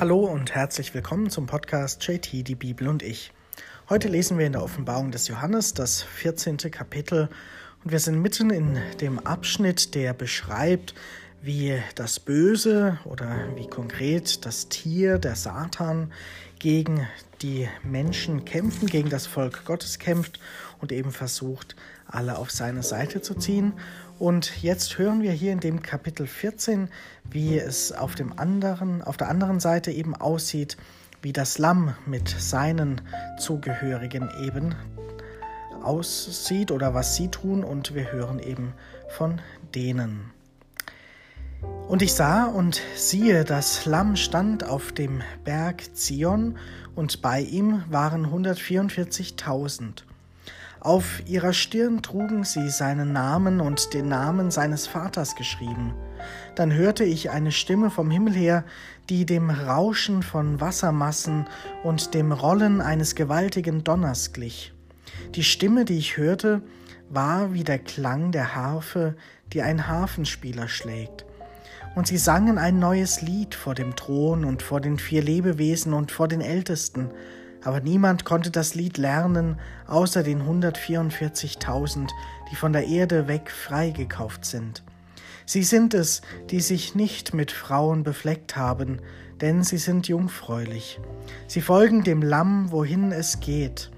Hallo und herzlich willkommen zum Podcast JT, die Bibel und ich. Heute lesen wir in der Offenbarung des Johannes das 14. Kapitel und wir sind mitten in dem Abschnitt, der beschreibt, wie das Böse oder wie konkret das Tier, der Satan, gegen die Menschen kämpfen, gegen das Volk Gottes kämpft und eben versucht, alle auf seine Seite zu ziehen. Und jetzt hören wir hier in dem Kapitel 14, wie es auf dem anderen, auf der anderen Seite eben aussieht, wie das Lamm mit seinen Zugehörigen eben aussieht oder was sie tun und wir hören eben von denen. Und ich sah und siehe, das Lamm stand auf dem Berg Zion, und bei ihm waren 144.000. Auf ihrer Stirn trugen sie seinen Namen und den Namen seines Vaters geschrieben. Dann hörte ich eine Stimme vom Himmel her, die dem Rauschen von Wassermassen und dem Rollen eines gewaltigen Donners glich. Die Stimme, die ich hörte, war wie der Klang der Harfe, die ein Harfenspieler schlägt. Und sie sangen ein neues Lied vor dem Thron und vor den vier Lebewesen und vor den Ältesten. Aber niemand konnte das Lied lernen, außer den 144.000, die von der Erde weg freigekauft sind. Sie sind es, die sich nicht mit Frauen befleckt haben, denn sie sind jungfräulich. Sie folgen dem Lamm, wohin es geht.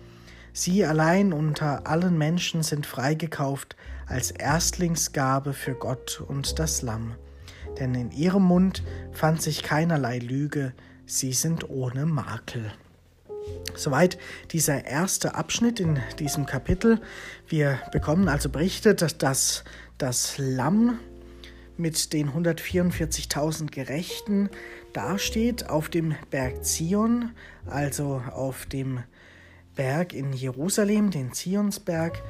Sie allein unter allen Menschen sind freigekauft als Erstlingsgabe für Gott und das Lamm denn in ihrem Mund fand sich keinerlei Lüge, sie sind ohne Makel. Soweit dieser erste Abschnitt in diesem Kapitel. Wir bekommen also berichtet, dass das Lamm mit den 144.000 Gerechten dasteht auf dem Berg Zion, also auf dem Berg in Jerusalem, den Zionsberg,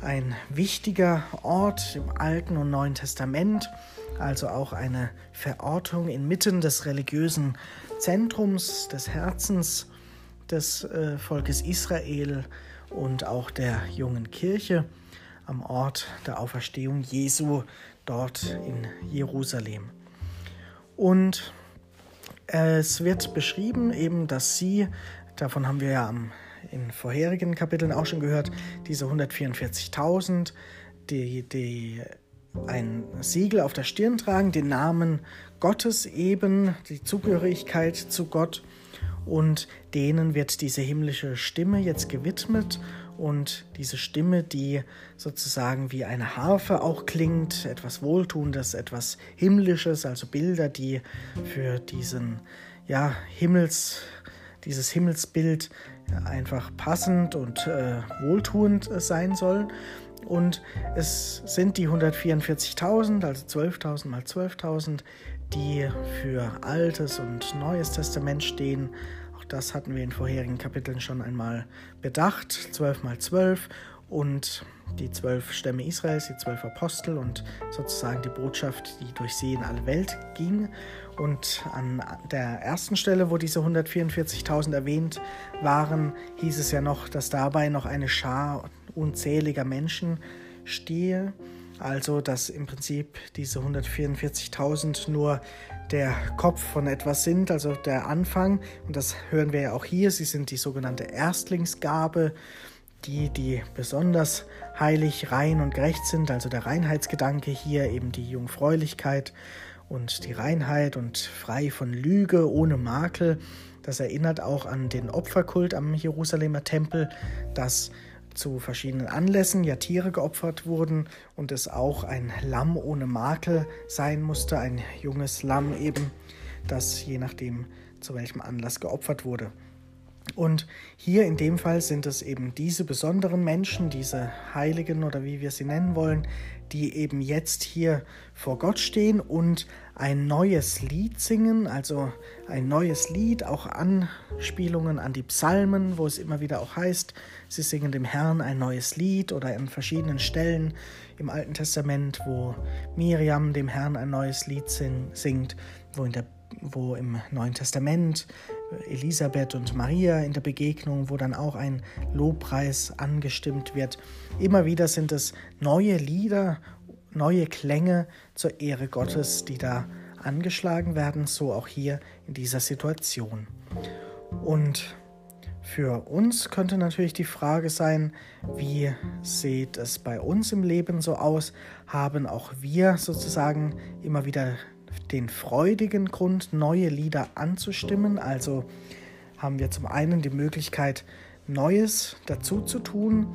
ein wichtiger Ort im Alten und Neuen Testament also auch eine Verortung inmitten des religiösen Zentrums des Herzens des äh, Volkes Israel und auch der jungen Kirche am Ort der Auferstehung Jesu dort in Jerusalem. Und es wird beschrieben eben, dass sie, davon haben wir ja in vorherigen Kapiteln auch schon gehört, diese 144.000, die, die ein Siegel auf der Stirn tragen, den Namen Gottes eben, die Zugehörigkeit zu Gott. Und denen wird diese himmlische Stimme jetzt gewidmet. Und diese Stimme, die sozusagen wie eine Harfe auch klingt, etwas Wohltuendes, etwas Himmlisches, also Bilder, die für diesen ja, Himmels, dieses Himmelsbild einfach passend und äh, wohltuend sein sollen. Und es sind die 144.000, also 12.000 mal 12.000, die für Altes und Neues Testament stehen. Auch das hatten wir in vorherigen Kapiteln schon einmal bedacht. 12 mal 12 und die zwölf Stämme Israels, die zwölf Apostel und sozusagen die Botschaft, die durch sie in alle Welt ging. Und an der ersten Stelle, wo diese 144.000 erwähnt waren, hieß es ja noch, dass dabei noch eine Schar unzähliger Menschen stehe. Also, dass im Prinzip diese 144.000 nur der Kopf von etwas sind, also der Anfang. Und das hören wir ja auch hier. Sie sind die sogenannte Erstlingsgabe, die, die besonders heilig, rein und gerecht sind. Also der Reinheitsgedanke hier, eben die Jungfräulichkeit und die Reinheit und frei von Lüge, ohne Makel. Das erinnert auch an den Opferkult am Jerusalemer Tempel, dass zu verschiedenen Anlässen ja Tiere geopfert wurden und es auch ein Lamm ohne Makel sein musste, ein junges Lamm eben, das je nachdem zu welchem Anlass geopfert wurde. Und hier in dem Fall sind es eben diese besonderen Menschen, diese Heiligen oder wie wir sie nennen wollen, die eben jetzt hier vor Gott stehen und ein neues Lied singen, also ein neues Lied, auch Anspielungen an die Psalmen, wo es immer wieder auch heißt, sie singen dem Herrn ein neues Lied oder an verschiedenen Stellen im Alten Testament, wo Miriam dem Herrn ein neues Lied singt, wo, in der, wo im Neuen Testament Elisabeth und Maria in der Begegnung, wo dann auch ein Lobpreis angestimmt wird. Immer wieder sind es neue Lieder, neue Klänge zur Ehre Gottes, die da angeschlagen werden, so auch hier in dieser Situation. Und für uns könnte natürlich die Frage sein, wie sieht es bei uns im Leben so aus? Haben auch wir sozusagen immer wieder den freudigen Grund, neue Lieder anzustimmen? Also haben wir zum einen die Möglichkeit, Neues dazu zu tun,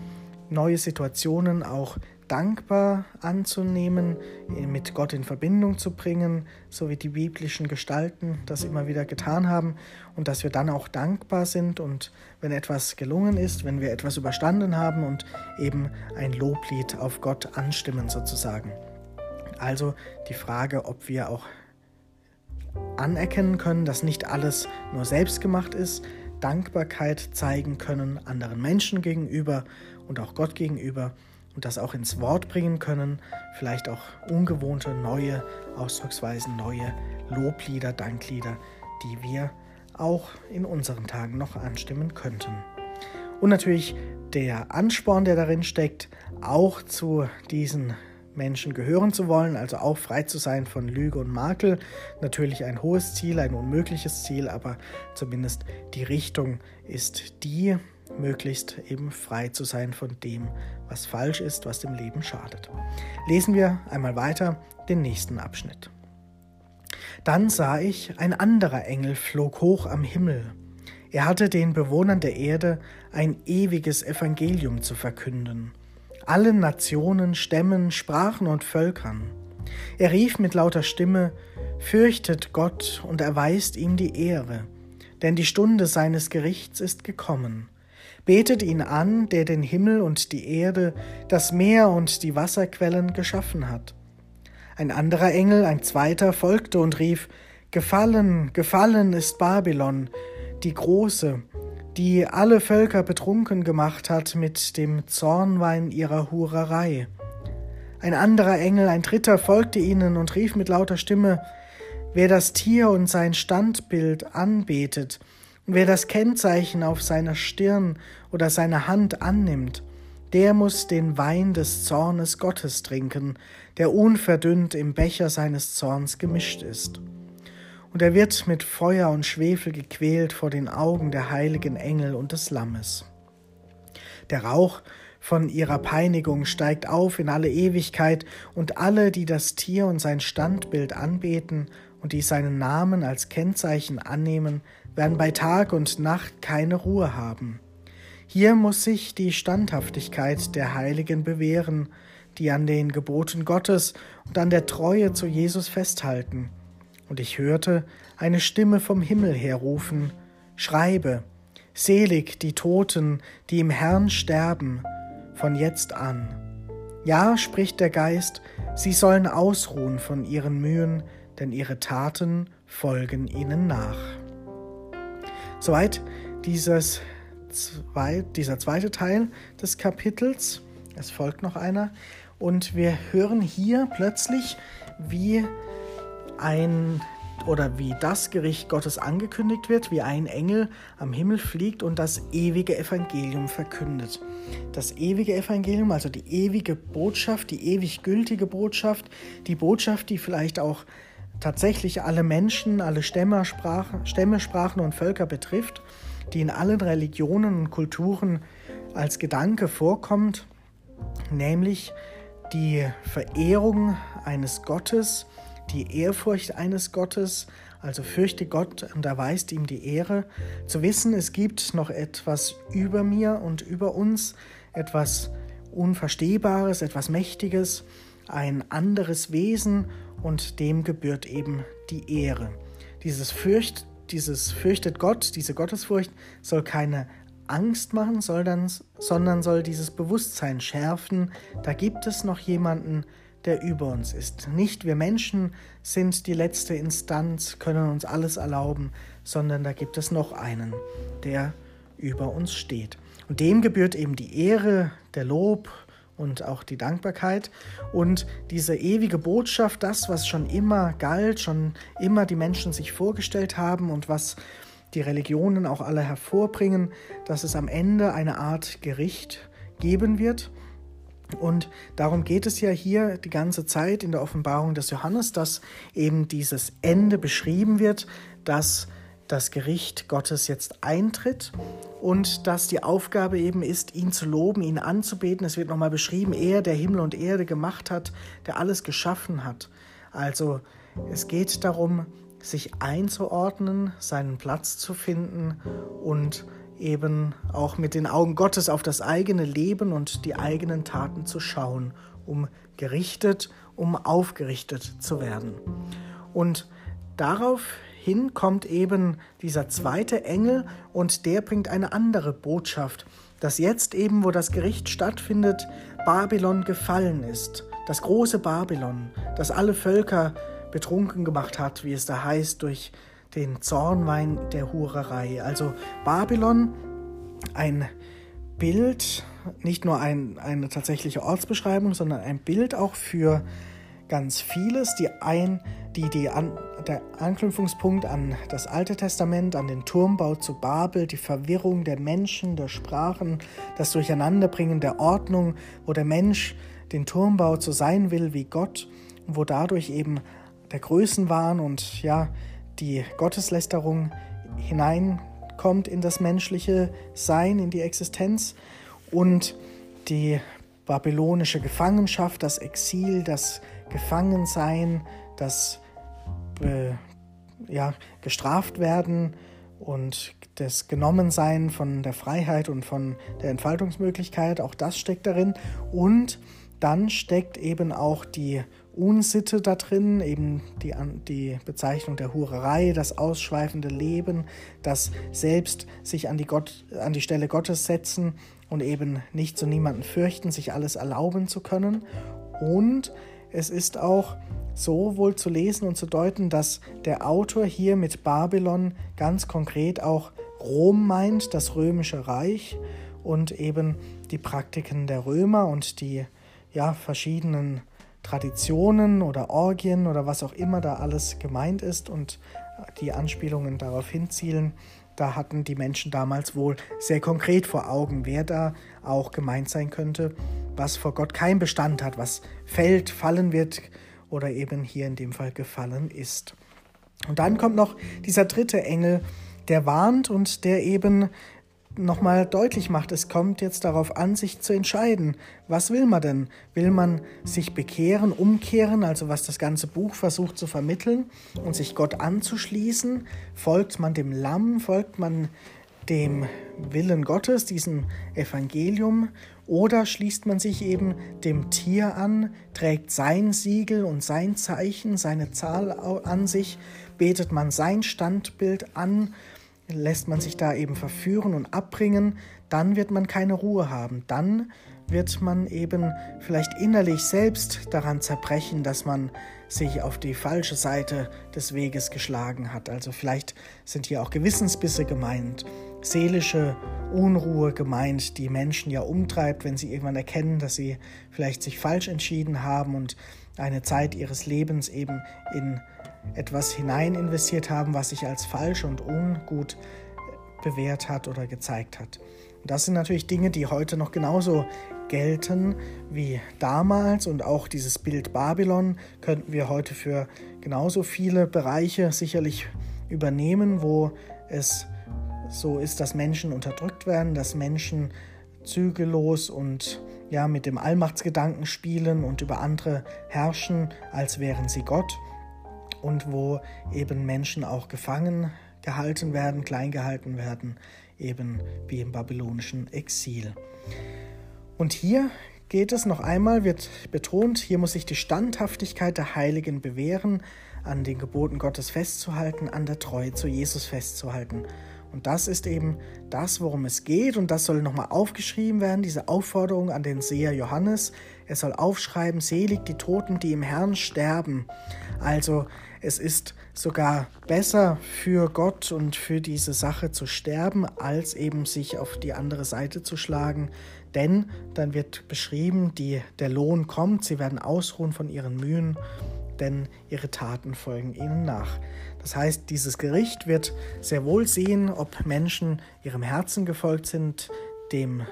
neue Situationen auch dankbar anzunehmen, mit Gott in Verbindung zu bringen, so wie die biblischen Gestalten das immer wieder getan haben und dass wir dann auch dankbar sind und wenn etwas gelungen ist, wenn wir etwas überstanden haben und eben ein Loblied auf Gott anstimmen sozusagen. Also die Frage, ob wir auch anerkennen können, dass nicht alles nur selbst gemacht ist, Dankbarkeit zeigen können anderen Menschen gegenüber und auch Gott gegenüber und das auch ins Wort bringen können, vielleicht auch ungewohnte neue Ausdrucksweisen, neue Loblieder, Danklieder, die wir auch in unseren Tagen noch anstimmen könnten. Und natürlich der Ansporn, der darin steckt, auch zu diesen Menschen gehören zu wollen, also auch frei zu sein von Lüge und Makel. Natürlich ein hohes Ziel, ein unmögliches Ziel, aber zumindest die Richtung ist die, möglichst eben frei zu sein von dem, was falsch ist, was dem Leben schadet. Lesen wir einmal weiter den nächsten Abschnitt. Dann sah ich, ein anderer Engel flog hoch am Himmel. Er hatte den Bewohnern der Erde ein ewiges Evangelium zu verkünden, allen Nationen, Stämmen, Sprachen und Völkern. Er rief mit lauter Stimme, Fürchtet Gott und erweist ihm die Ehre, denn die Stunde seines Gerichts ist gekommen. Betet ihn an, der den Himmel und die Erde, das Meer und die Wasserquellen geschaffen hat. Ein anderer Engel, ein zweiter, folgte und rief, Gefallen, gefallen ist Babylon, die große, die alle Völker betrunken gemacht hat mit dem Zornwein ihrer Hurerei. Ein anderer Engel, ein dritter, folgte ihnen und rief mit lauter Stimme, Wer das Tier und sein Standbild anbetet, wer das Kennzeichen auf seiner Stirn oder seiner Hand annimmt, der muss den Wein des Zornes Gottes trinken, der unverdünnt im Becher seines Zorns gemischt ist. Und er wird mit Feuer und Schwefel gequält vor den Augen der heiligen Engel und des Lammes. Der Rauch von ihrer Peinigung steigt auf in alle Ewigkeit, und alle, die das Tier und sein Standbild anbeten und die seinen Namen als Kennzeichen annehmen, werden bei Tag und Nacht keine Ruhe haben. Hier muss sich die Standhaftigkeit der Heiligen bewähren, die an den Geboten Gottes und an der Treue zu Jesus festhalten. Und ich hörte eine Stimme vom Himmel her rufen, Schreibe, selig die Toten, die im Herrn sterben, von jetzt an. Ja, spricht der Geist, sie sollen ausruhen von ihren Mühen, denn ihre Taten folgen ihnen nach. Soweit dieses zwei, dieser zweite Teil des Kapitels. Es folgt noch einer. Und wir hören hier plötzlich, wie ein oder wie das Gericht Gottes angekündigt wird, wie ein Engel am Himmel fliegt und das ewige Evangelium verkündet. Das ewige Evangelium, also die ewige Botschaft, die ewig gültige Botschaft, die Botschaft, die vielleicht auch tatsächlich alle Menschen, alle Stämme, Sprachen, Stämme, Sprachen und Völker betrifft die in allen Religionen und Kulturen als Gedanke vorkommt, nämlich die Verehrung eines Gottes, die Ehrfurcht eines Gottes, also fürchte Gott und erweist ihm die Ehre, zu wissen, es gibt noch etwas über mir und über uns, etwas Unverstehbares, etwas Mächtiges, ein anderes Wesen und dem gebührt eben die Ehre. Dieses Fürcht, dieses fürchtet Gott, diese Gottesfurcht soll keine Angst machen, soll dann, sondern soll dieses Bewusstsein schärfen, da gibt es noch jemanden, der über uns ist. Nicht wir Menschen sind die letzte Instanz, können uns alles erlauben, sondern da gibt es noch einen, der über uns steht. Und dem gebührt eben die Ehre, der Lob und auch die Dankbarkeit und diese ewige Botschaft, das, was schon immer galt, schon immer die Menschen sich vorgestellt haben und was die Religionen auch alle hervorbringen, dass es am Ende eine Art Gericht geben wird Und darum geht es ja hier die ganze Zeit in der Offenbarung des Johannes, dass eben dieses Ende beschrieben wird, dass das Gericht Gottes jetzt eintritt und dass die Aufgabe eben ist, ihn zu loben, ihn anzubeten. Es wird nochmal beschrieben, er, der Himmel und Erde gemacht hat, der alles geschaffen hat. Also es geht darum, sich einzuordnen, seinen Platz zu finden und eben auch mit den Augen Gottes auf das eigene Leben und die eigenen Taten zu schauen, um gerichtet, um aufgerichtet zu werden. Und daraufhin kommt eben dieser zweite Engel und der bringt eine andere Botschaft, dass jetzt eben, wo das Gericht stattfindet, Babylon gefallen ist, das große Babylon, das alle Völker betrunken gemacht hat, wie es da heißt, durch den Zornwein der Hurerei. Also Babylon, ein Bild, nicht nur ein, eine tatsächliche Ortsbeschreibung, sondern ein Bild auch für ganz vieles, die ein, die, die an, der Anknüpfungspunkt an das Alte Testament, an den Turmbau zu Babel, die Verwirrung der Menschen, der Sprachen, das Durcheinanderbringen der Ordnung, wo der Mensch den Turmbau zu sein will wie Gott, wo dadurch eben der Größenwahn und ja, die Gotteslästerung hineinkommt in das menschliche Sein, in die Existenz und die babylonische Gefangenschaft, das Exil, das Gefangensein, das äh, ja, gestraft werden und das Genommensein von der Freiheit und von der Entfaltungsmöglichkeit, auch das steckt darin. Und dann steckt eben auch die Unsitte da drin, eben die, die Bezeichnung der Hurerei, das ausschweifende Leben, das selbst sich an die, Gott, an die Stelle Gottes setzen und eben nicht zu niemanden fürchten, sich alles erlauben zu können. Und es ist auch so wohl zu lesen und zu deuten, dass der Autor hier mit Babylon ganz konkret auch Rom meint, das römische Reich und eben die Praktiken der Römer und die ja, verschiedenen Traditionen oder Orgien oder was auch immer da alles gemeint ist und die Anspielungen darauf hinzielen, da hatten die Menschen damals wohl sehr konkret vor Augen, wer da auch gemeint sein könnte, was vor Gott keinen Bestand hat, was fällt, fallen wird oder eben hier in dem Fall gefallen ist. Und dann kommt noch dieser dritte Engel, der warnt und der eben nochmal deutlich macht, es kommt jetzt darauf an, sich zu entscheiden. Was will man denn? Will man sich bekehren, umkehren, also was das ganze Buch versucht zu vermitteln und sich Gott anzuschließen? Folgt man dem Lamm? Folgt man dem Willen Gottes, diesem Evangelium? Oder schließt man sich eben dem Tier an, trägt sein Siegel und sein Zeichen, seine Zahl an sich, betet man sein Standbild an lässt man sich da eben verführen und abbringen, dann wird man keine Ruhe haben. Dann wird man eben vielleicht innerlich selbst daran zerbrechen, dass man sich auf die falsche Seite des Weges geschlagen hat. Also vielleicht sind hier auch Gewissensbisse gemeint, seelische Unruhe gemeint, die Menschen ja umtreibt, wenn sie irgendwann erkennen, dass sie vielleicht sich falsch entschieden haben und eine Zeit ihres Lebens eben in etwas hinein investiert haben, was sich als falsch und ungut bewährt hat oder gezeigt hat. Und das sind natürlich Dinge, die heute noch genauso gelten wie damals und auch dieses Bild Babylon könnten wir heute für genauso viele Bereiche sicherlich übernehmen, wo es so ist, dass Menschen unterdrückt werden, dass Menschen zügellos und ja mit dem Allmachtsgedanken spielen und über andere herrschen, als wären sie Gott und wo eben Menschen auch gefangen gehalten werden, klein gehalten werden, eben wie im babylonischen Exil. Und hier geht es noch einmal, wird betont, hier muss sich die Standhaftigkeit der Heiligen bewähren, an den Geboten Gottes festzuhalten, an der Treue zu Jesus festzuhalten. Und das ist eben das, worum es geht. Und das soll nochmal aufgeschrieben werden, diese Aufforderung an den Seher Johannes. Er soll aufschreiben, selig die Toten, die im Herrn sterben. Also es ist sogar besser für Gott und für diese Sache zu sterben, als eben sich auf die andere Seite zu schlagen. Denn dann wird beschrieben, die, der Lohn kommt, sie werden ausruhen von ihren Mühen, denn ihre Taten folgen ihnen nach. Das heißt, dieses Gericht wird sehr wohl sehen, ob Menschen ihrem Herzen gefolgt sind, dem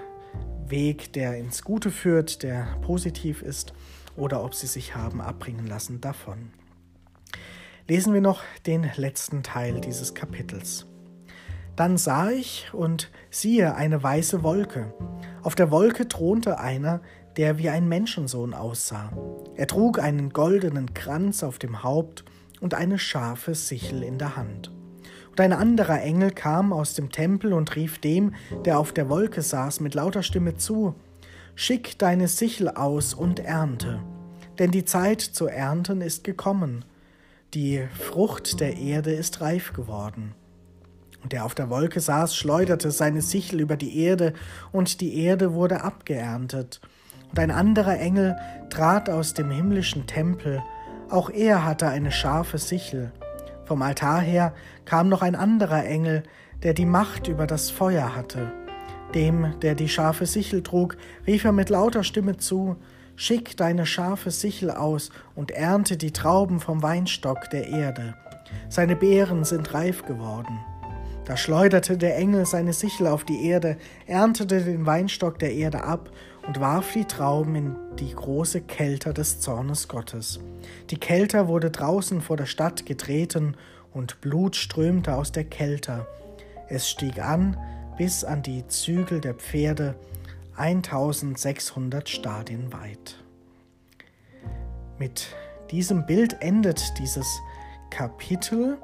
Weg, der ins Gute führt, der positiv ist, oder ob sie sich haben abbringen lassen davon. Lesen wir noch den letzten Teil dieses Kapitels. Dann sah ich und siehe eine weiße Wolke. Auf der Wolke thronte einer, der wie ein Menschensohn aussah. Er trug einen goldenen Kranz auf dem Haupt und eine scharfe Sichel in der Hand. Und ein anderer Engel kam aus dem Tempel und rief dem, der auf der Wolke saß, mit lauter Stimme zu, Schick deine Sichel aus und ernte, denn die Zeit zu ernten ist gekommen, die Frucht der Erde ist reif geworden. Und der auf der Wolke saß, schleuderte seine Sichel über die Erde, und die Erde wurde abgeerntet. Und ein anderer Engel trat aus dem himmlischen Tempel, auch er hatte eine scharfe Sichel. Vom Altar her kam noch ein anderer Engel, der die Macht über das Feuer hatte. Dem, der die scharfe Sichel trug, rief er mit lauter Stimme zu, Schick deine scharfe Sichel aus und ernte die Trauben vom Weinstock der Erde. Seine Beeren sind reif geworden. Da schleuderte der Engel seine Sichel auf die Erde, erntete den Weinstock der Erde ab und warf die Trauben in die große Kelter des Zornes Gottes. Die Kelter wurde draußen vor der Stadt getreten und Blut strömte aus der Kelter. Es stieg an bis an die Zügel der Pferde, 1600 Stadien weit. Mit diesem Bild endet dieses Kapitel,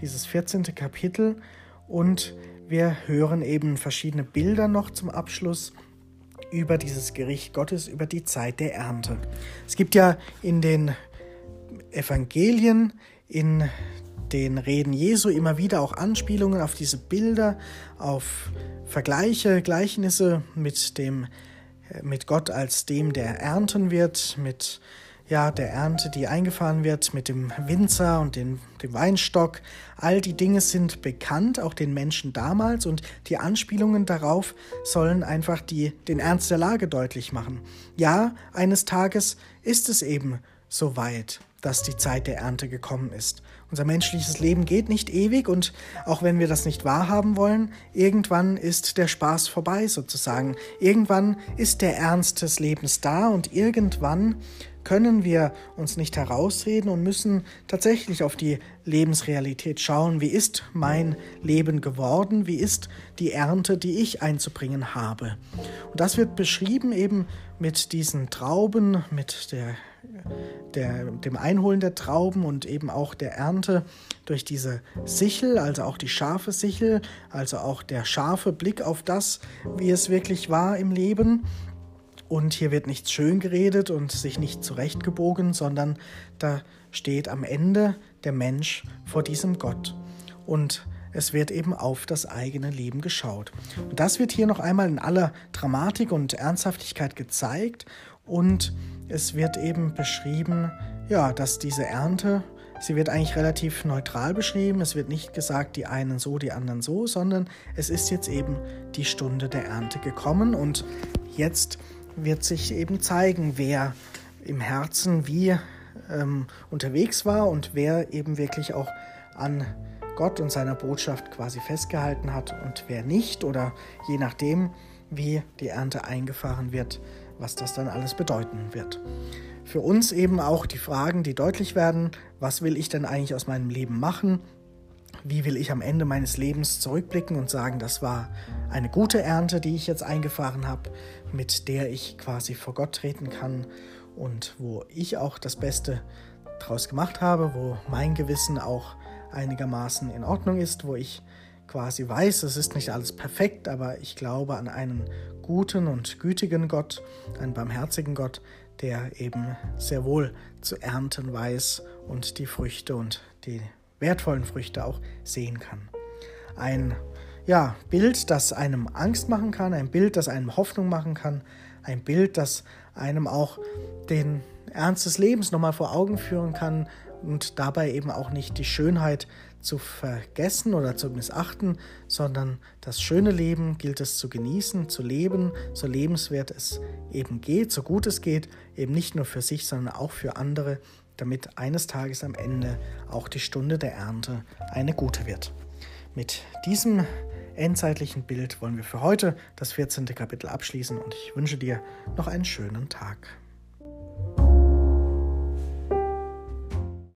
dieses 14. Kapitel und wir hören eben verschiedene Bilder noch zum Abschluss über dieses Gericht Gottes, über die Zeit der Ernte. Es gibt ja in den Evangelien, in den Reden Jesu immer wieder auch Anspielungen auf diese Bilder, auf Vergleiche, Gleichnisse mit dem mit Gott als dem, der ernten wird, mit ja, der Ernte, die eingefahren wird, mit dem Winzer und dem, dem Weinstock. All die Dinge sind bekannt, auch den Menschen damals, und die Anspielungen darauf sollen einfach die, den Ernst der Lage deutlich machen. Ja, eines Tages ist es eben so weit, dass die Zeit der Ernte gekommen ist. Unser menschliches Leben geht nicht ewig und auch wenn wir das nicht wahrhaben wollen, irgendwann ist der Spaß vorbei sozusagen. Irgendwann ist der Ernst des Lebens da und irgendwann können wir uns nicht herausreden und müssen tatsächlich auf die Lebensrealität schauen. Wie ist mein Leben geworden? Wie ist die Ernte, die ich einzubringen habe? Und das wird beschrieben eben mit diesen Trauben, mit der, der, dem Einholen der Trauben und eben auch der Ernte durch diese Sichel, also auch die scharfe Sichel, also auch der scharfe Blick auf das, wie es wirklich war im Leben und hier wird nichts schön geredet und sich nicht zurechtgebogen, sondern da steht am Ende der Mensch vor diesem Gott. Und es wird eben auf das eigene Leben geschaut. Und das wird hier noch einmal in aller Dramatik und Ernsthaftigkeit gezeigt. Und es wird eben beschrieben, ja, dass diese Ernte, sie wird eigentlich relativ neutral beschrieben. Es wird nicht gesagt, die einen so, die anderen so, sondern es ist jetzt eben die Stunde der Ernte gekommen. Und jetzt wird sich eben zeigen, wer im Herzen wie ähm, unterwegs war und wer eben wirklich auch an Gott und seiner Botschaft quasi festgehalten hat und wer nicht oder je nachdem, wie die Ernte eingefahren wird, was das dann alles bedeuten wird. Für uns eben auch die Fragen, die deutlich werden, was will ich denn eigentlich aus meinem Leben machen? Wie will ich am Ende meines Lebens zurückblicken und sagen, das war eine gute Ernte, die ich jetzt eingefahren habe, mit der ich quasi vor Gott treten kann und wo ich auch das Beste draus gemacht habe, wo mein Gewissen auch einigermaßen in Ordnung ist, wo ich quasi weiß, es ist nicht alles perfekt, aber ich glaube an einen guten und gütigen Gott, einen barmherzigen Gott, der eben sehr wohl zu ernten weiß und die Früchte und die wertvollen Früchte auch sehen kann. Ein ja, Bild, das einem Angst machen kann, ein Bild, das einem Hoffnung machen kann, ein Bild, das einem auch den Ernst des Lebens nochmal vor Augen führen kann und dabei eben auch nicht die Schönheit zu vergessen oder zu missachten, sondern das schöne Leben gilt es zu genießen, zu leben, so lebenswert es eben geht, so gut es geht, eben nicht nur für sich, sondern auch für andere, damit eines Tages am Ende auch die Stunde der Ernte eine gute wird. Mit diesem endzeitlichen Bild wollen wir für heute das 14. Kapitel abschließen und ich wünsche dir noch einen schönen Tag.